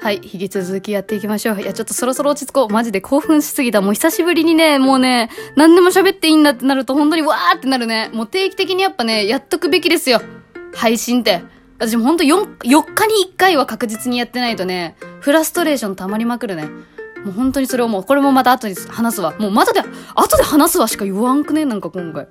はい、引き続きやっていきましょう。いや、ちょっとそろそろ落ち着こう。マジで興奮しすぎた。もう久しぶりにね、もうね、何でも喋っていいんだってなると本当にわーってなるね。もう定期的にやっぱね、やっとくべきですよ。配信って。私もほんと 4, 4日に1回は確実にやってないとね、フラストレーション溜まりまくるね。もう本当にそれをもう、これもまた後で話すわ。もうまたで、後で話すわしか言わんくね？なんか今回。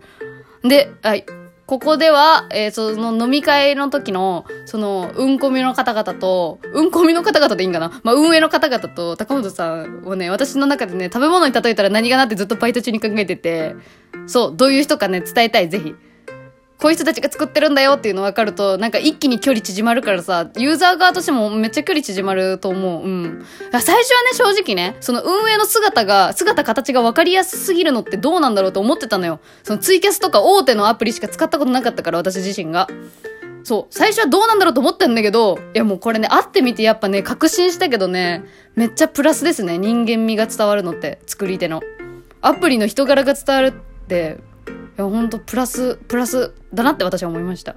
で、はい。ここでは、えー、その飲み会の時の、その、うんこみの方々と、うんこみの方々でいいんかな？まあ、運営の方々と、高本さんをね、私の中でね、食べ物に例えたら何がなってずっとバイト中に考えてて、そう、どういう人かね、伝えたい、ぜひ。こういう人たちが作ってるんだよっていうの分かると、なんか一気に距離縮まるからさ、ユーザー側としてもめっちゃ距離縮まると思う。うん。最初はね、正直ね、その運営の姿が、姿形が分かりやすすぎるのってどうなんだろうと思ってたのよ。そのツイキャスとか大手のアプリしか使ったことなかったから、私自身が。そう。最初はどうなんだろうと思ったんだけど、いやもうこれね、会ってみてやっぱね、確信したけどね、めっちゃプラスですね。人間味が伝わるのって、作り手の。アプリの人柄が伝わるって、いや、ほんとプラス、プラスだなって私は思いました。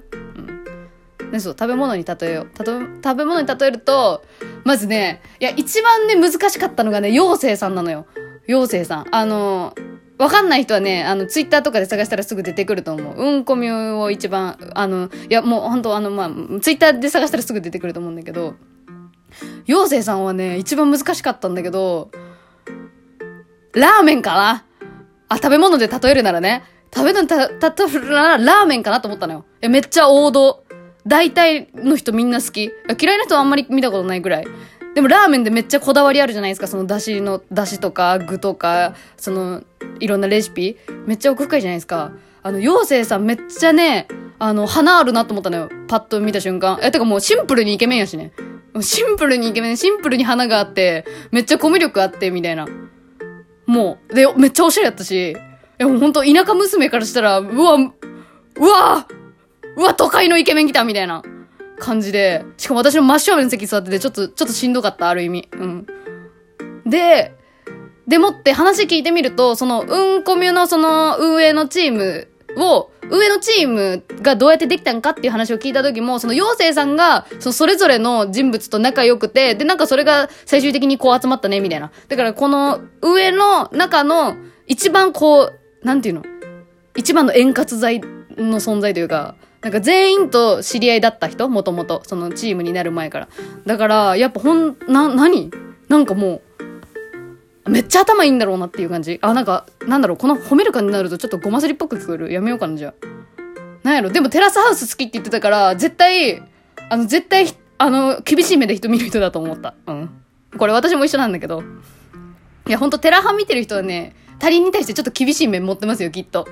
うん。で、そう、食べ物に例えよう。たと食べ物に例えると、まずね、いや、一番ね、難しかったのがね、妖精さんなのよ。妖精さん。あの、わかんない人はね、あの、ツイッターとかで探したらすぐ出てくると思う。うんこみを一番、あの、いや、もう本当あの、まあ、ツイッターで探したらすぐ出てくると思うんだけど、妖精さんはね、一番難しかったんだけど、ラーメンかな？あ、食べ物で例えるならね。食べ物た、た、た、ら、ラーメンかなと思ったのよ。え、めっちゃ王道。大体の人みんな好き。嫌いな人はあんまり見たことないぐらい。でもラーメンでめっちゃこだわりあるじゃないですか。その出汁の、出汁とか具とか、その、いろんなレシピ。めっちゃ奥深いじゃないですか。あの、妖精さんめっちゃね、あの、花あるなと思ったのよ。パッと見た瞬間。え、てかもうシンプルにイケメンやしね。シンプルにイケメン、シンプルに花があって、めっちゃコミュ力あって、みたいな。もう、で、めっちゃおしゃれやったし、やもうほんと田舎娘からしたら、うわ、うわ、うわ、都会のイケメン来たみたいな感じで、しかも私の真正面の席座ってて、ちょっと、ちょっとしんどかった、ある意味。うん。で、でもって話聞いてみると、その、うんこみゅのその、運営のチームを、運営のチームがどうやってできたんかっていう話を聞いた時も、その妖精さんが、そのそれぞれの人物と仲良くて、で、なんかそれが最終的にこう集まったね、みたいな。だからこの、上の中の、一番こう、なんていうの？一番の円滑剤の存在というか、なんか全員と知り合いだった人？もともと、そのチームになる前から。だから、やっぱほん、な、何？なんかもう、めっちゃ頭いいんだろうなっていう感じ。あ、なんか、なんだろう、この褒める感じになるとちょっとごますりっぽく聞こえる。やめようかな、じゃあ。なんやろ、でもテラスハウス好きって言ってたから、絶対、あの、絶対、あの、厳しい目で人見る人だと思った。うん。これ私も一緒なんだけど。いや、ほんとテラハ見てる人はね、他人に対してちょっと厳しい面持ってますよ、きっと。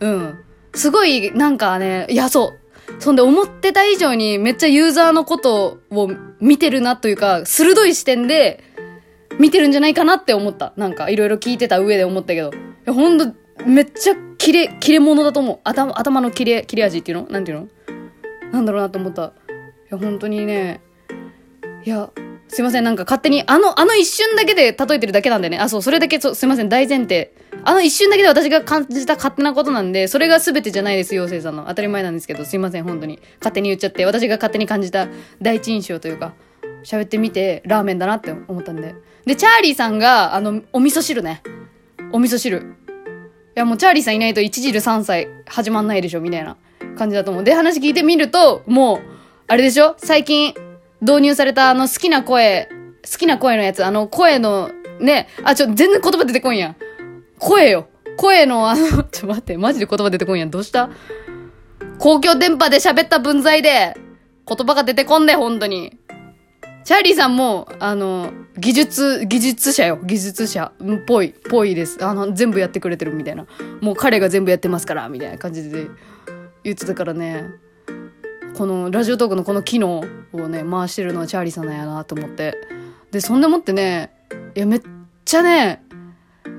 うん。すごい、なんかね、いや、そう。そんで思ってた以上にめっちゃユーザーのことを見てるなというか、鋭い視点で見てるんじゃないかなって思った。なんか、いろいろ聞いてた上で思ったけど。いや、ほんと、めっちゃ切れ、切れ者だと思う。頭、頭の切れ、切れ味っていうの？なんていうの？なんだろうなと思った。いや、本当にね、いや、すいません、なんか勝手に、あの、あの一瞬だけで例えてるだけなんでね。あ、そう、それだけ、そすいません、大前提。あの一瞬だけで私が感じた勝手なことなんで、それが全てじゃないです、妖精さんの。当たり前なんですけど、すいません、本当に。勝手に言っちゃって、私が勝手に感じた第一印象というか、喋ってみて、ラーメンだなって思ったんで。で、チャーリーさんが、あの、お味噌汁ね。お味噌汁。いや、もうチャーリーさんいないと一汁三歳始まんないでしょ、みたいな感じだと思う。で、話聞いてみると、もう、あれでしょ？最近、導入されたあの好きな声、好きな声のやつ、あの声の、ね、あ、ちょ、全然言葉出てこんやん。声よ。声のあの、ちょっと待って、マジで言葉出てこんやん。どうした？公共電波で喋った分際で、言葉が出てこんで、本当に。チャーリーさんも、あの、技術、技術者よ。技術者。っぽい、ぽいです。あの、全部やってくれてるみたいな。もう彼が全部やってますから、みたいな感じで言ってたからね。このラジオトークのこの機能をね、回してるのはチャーリーさんなんやなと思って。で、そんでもってね、いや、めっちゃね、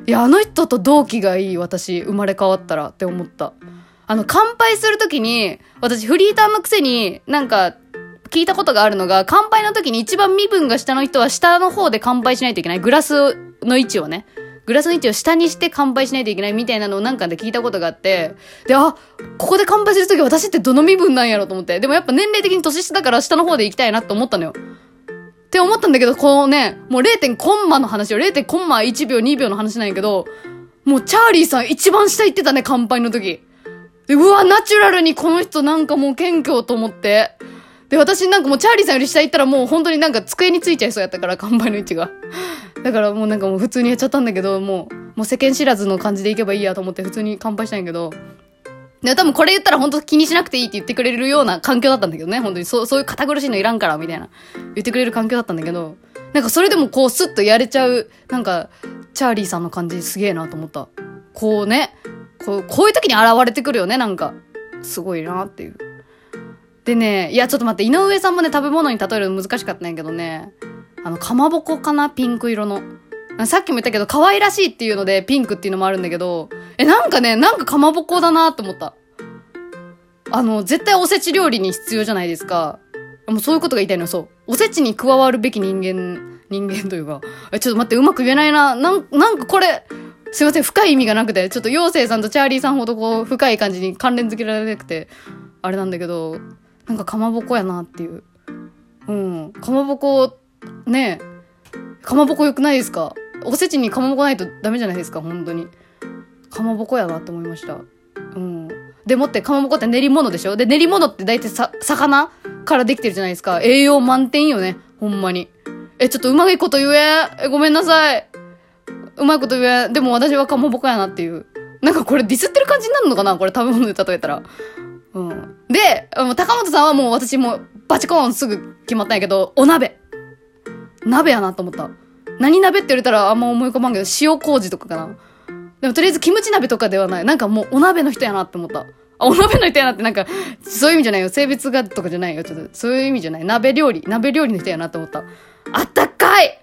いや、あの人と同期がいい、私、生まれ変わったらって思った。あの、乾杯するときに、私、フリーターのくせに、なんか、聞いたことがあるのが、乾杯の時に一番身分が下の人は下の方で乾杯しないといけない。グラスの位置をね。グラスの位置を下にして乾杯しないといけないみたいなのをなんかで聞いたことがあって、で、あ、ここで乾杯するとき私ってどの身分なんやろと思って。でもやっぱ年齢的に年下だから下の方で行きたいなって思ったのよ。って思ったんだけど、このね、もう 0. コンマの話よ。0. コンマ1秒2秒の話なんやけど、もうチャーリーさん一番下行ってたね、乾杯の時。で、うわ、ナチュラルにこの人なんかもう謙虚と思って。で、私なんかもうチャーリーさんより下行ったらもう本当になんか机についちゃいそうやったから、乾杯の位置が。だからもうなんかもう普通にやっちゃったんだけど、もう、もう世間知らずの感じでいけばいいやと思って普通に乾杯したんやけど、で、多分これ言ったら本当気にしなくていいって言ってくれるような環境だったんだけどね。本当にそう、そういう堅苦しいのいらんから、みたいな。言ってくれる環境だったんだけど、なんかそれでもこうスッとやれちゃう、なんか、チャーリーさんの感じすげえなと思った。こうね、こう、こういう時に現れてくるよね、なんか。すごいなっていう。でね、いや、ちょっと待って、井上さんもね、食べ物に例えるの難しかったんやけどね、あの、かまぼこかなピンク色の。さっきも言ったけど、可愛らしいっていうので、ピンクっていうのもあるんだけど、え、なんかね、なんかかまぼこだなって思った。あの、絶対おせち料理に必要じゃないですか。もうそういうことが言いたいの、そう。おせちに加わるべき人間、人間というか。え、ちょっと待って、うまく言えないな。なん、なんかこれ、すいません、深い意味がなくて、ちょっと妖精さんとチャーリーさんほどこう、深い感じに関連づけられなくて、あれなんだけど、なんかかまぼこやなっていう。うん。かまぼこ、ねえかまぼこ良くないですか？おせちにかまぼこないとダメじゃないですか、本当に。かまぼこやなって思いました。うん。でもって、かまぼこって練り物でしょ？で、練り物って大体さ、魚からできてるじゃないですか。栄養満点よね。ほんまに。え、ちょっとうまいこと言え。え、ごめんなさい。うまいこと言え。でも私はかまぼこやなっていう。なんかこれディスってる感じになるのかな？これ食べ物で例えたら。うん。で、高本さんはもう私もバチコーンすぐ決まったんやけど、お鍋。鍋やなと思った。何鍋って言われたらあんま思い浮かばんけど、塩麹とかかな。でもとりあえずキムチ鍋とかではない。なんかもうお鍋の人やなって思った。あ、お鍋の人やなってなんか、そういう意味じゃないよ。性別がとかじゃないよ。ちょっと、そういう意味じゃない。鍋料理、鍋料理の人やなって思った。あったかい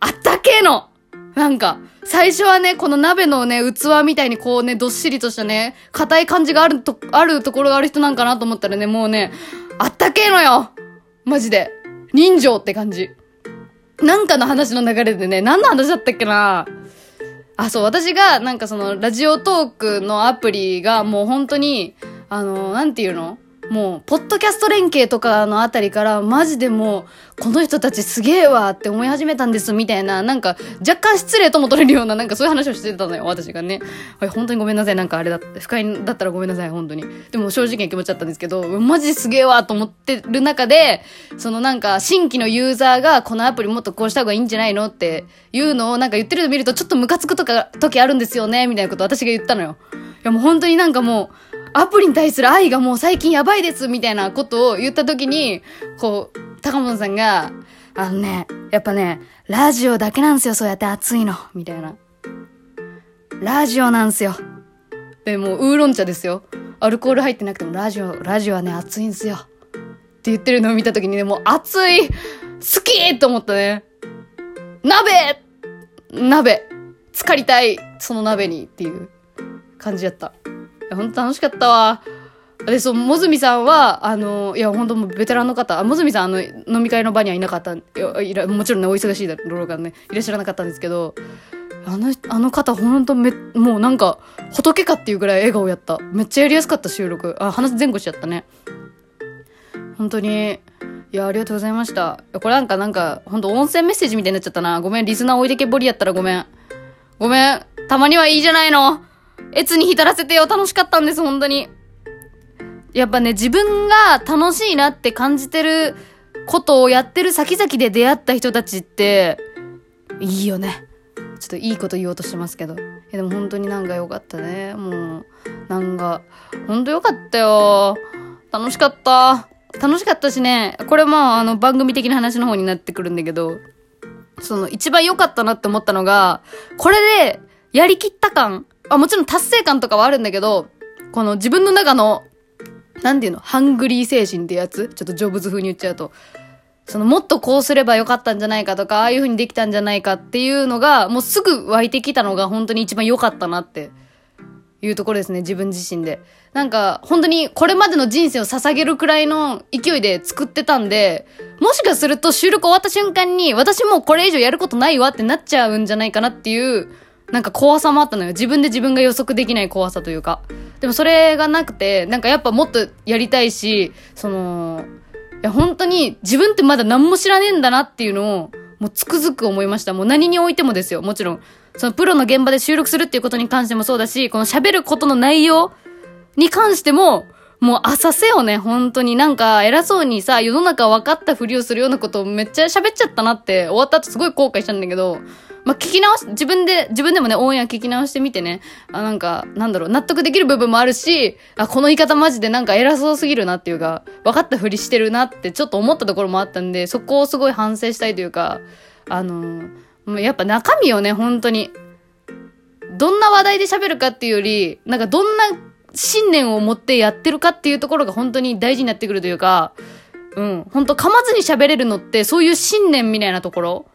あったけえのなんか、最初はね、この鍋のね、器みたいにこうね、どっしりとしたね、硬い感じがあると、あるところがある人なんかなと思ったらね、もうね、あったけえのよマジで。人情って感じ。なんかの話の流れでね、何の話だったっけな？あ、そう、私が、なんかその、ラジオトークのアプリがもう本当に、あの、なんていうの？もう、ポッドキャスト連携とかのあたりから、マジでもう、この人たちすげえわって思い始めたんです、みたいな、なんか、若干失礼とも取れるような、なんかそういう話をしてたのよ、私がね。はい、本当にごめんなさい、なんかあれだって、不快だったらごめんなさい、本当に。でも正直な気持ちだったんですけど、マジすげえわと思ってる中で、そのなんか、新規のユーザーが、このアプリもっとこうした方がいいんじゃないのっていうのをなんか言ってるの見ると、ちょっとムカつくとか、時あるんですよね、みたいなこと私が言ったのよ。いやもう本当になんかもう、アプリに対する愛がもう最近やばいですみたいなことを言った時に、こう、高本さんが、あのね、やっぱね、ラジオだけなんですよ、そうやって熱いの。みたいな。ラジオなんですよ。で、もうウーロン茶ですよ。アルコール入ってなくてもラジオ、ラジオはね、熱いんすよ。って言ってるのを見た時にね、もう熱い好きと思ったね。鍋鍋浸かりたいその鍋にっていう感じやった。ほんと楽しかったわ。で、そう、もずみさんは、あの、いや、ほんともうベテランの方、もずみさん、あの、飲み会の場にはいなかったいやもちろんね、お忙しいだろうからね、いらっしゃらなかったんですけど、あの、あの方、ほんとめ、もうなんか、仏かっていうぐらい笑顔やった。めっちゃやりやすかった、収録。あ、話前後しちゃったね。本当に、いや、ありがとうございました。これなんか、なんか、ほんと音声メッセージみたいになっちゃったな。ごめん、リスナー置いてけぼりやったらごめん。ごめん。たまにはいいじゃないの。越に浸らせてよ。楽しかったんです、本当に。やっぱね、自分が楽しいなって感じてることをやってる先々で出会った人たちって、いいよね。ちょっといいこと言おうとしてますけど。いやでも本当になんか良かったね。もう、なんか、本当良かったよ。楽しかった。楽しかったしね、これもあの番組的な話の方になってくるんだけど、その一番良かったなって思ったのが、これでやりきった感あ、もちろん達成感とかはあるんだけど、この自分の中の、なんていうの、ハングリー精神ってやつ？ちょっとジョブズ風に言っちゃうと。そのもっとこうすればよかったんじゃないかとか、ああいう風にできたんじゃないかっていうのが、もうすぐ湧いてきたのが本当に一番良かったなっていうところですね、自分自身で。なんか、本当にこれまでの人生を捧げるくらいの勢いで作ってたんで、もしかすると収録終わった瞬間に、私もうこれ以上やることないわってなっちゃうんじゃないかなっていうなんか怖さもあったのよ。自分で自分が予測できない怖さというか。でもそれがなくて、なんかやっぱもっとやりたいし、その、いや本当に自分ってまだ何も知らねえんだなっていうのを、もうつくづく思いました。もう何においてもですよ。もちろん。そのプロの現場で収録するっていうことに関してもそうだし、この喋ることの内容に関しても、もう浅瀬よね、本当に。なんか偉そうにさ、世の中分かったふりをするようなことをめっちゃ喋っちゃったなって終わった後すごい後悔したんだけど、まあ、聞き直し、自分で、自分でもね、オンエア聞き直してみてね、あ、なんか、なんだろう、納得できる部分もあるし、あ、この言い方マジでなんか偉そうすぎるなっていうか、分かったふりしてるなってちょっと思ったところもあったんで、そこをすごい反省したいというか、あのー、やっぱ中身をね、本当に、どんな話題で喋るかっていうより、なんかどんな信念を持ってやってるかっていうところが本当に大事になってくるというか、うん、本当噛まずに喋れるのってそういう信念みたいなところ。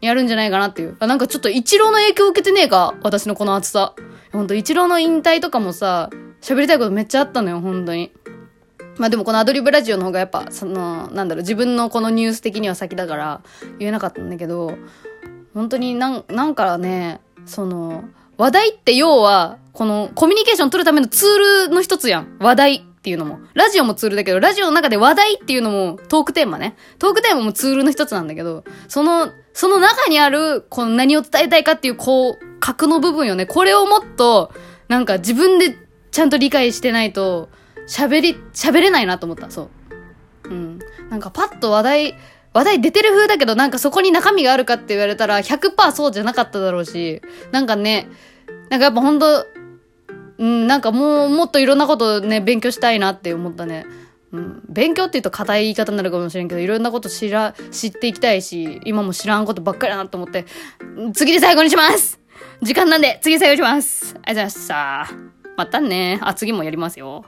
やるんじゃないかなっていう。あ、なんかちょっと一郎の影響受けてねえか？私のこの熱さ。ほんと一郎の引退とかもさ、喋りたいことめっちゃあったのよ、本当に。まあでもこのアドリブラジオの方がやっぱ、その、なんだろう、自分のこのニュース的には先だから言えなかったんだけど、本当になん、なんかね、その、話題って要は、このコミュニケーション取るためのツールの一つやん。話題っていうのも。ラジオもツールだけど、ラジオの中で話題っていうのもトークテーマね。トークテーマもツールの一つなんだけど、その、その中にある、この何を伝えたいかっていう、こう、核の部分よね。これをもっと、なんか自分でちゃんと理解してないと、喋り、喋れないなと思った。そう。うん。なんかパッと話題、話題出てる風だけど、なんかそこに中身があるかって言われたら100%そうじゃなかっただろうし、なんかね、なんかやっぱほんと、うん、なんかもう、もっといろんなことね、勉強したいなって思ったね。うん、勉強って言うと硬い言い方になるかもしれんけど、いろんなこと知ら、知っていきたいし、今も知らんことばっかりだなと思って、次で最後にします時間なんで、次最後にしますありがとうございました。またね。あ、次もやりますよ。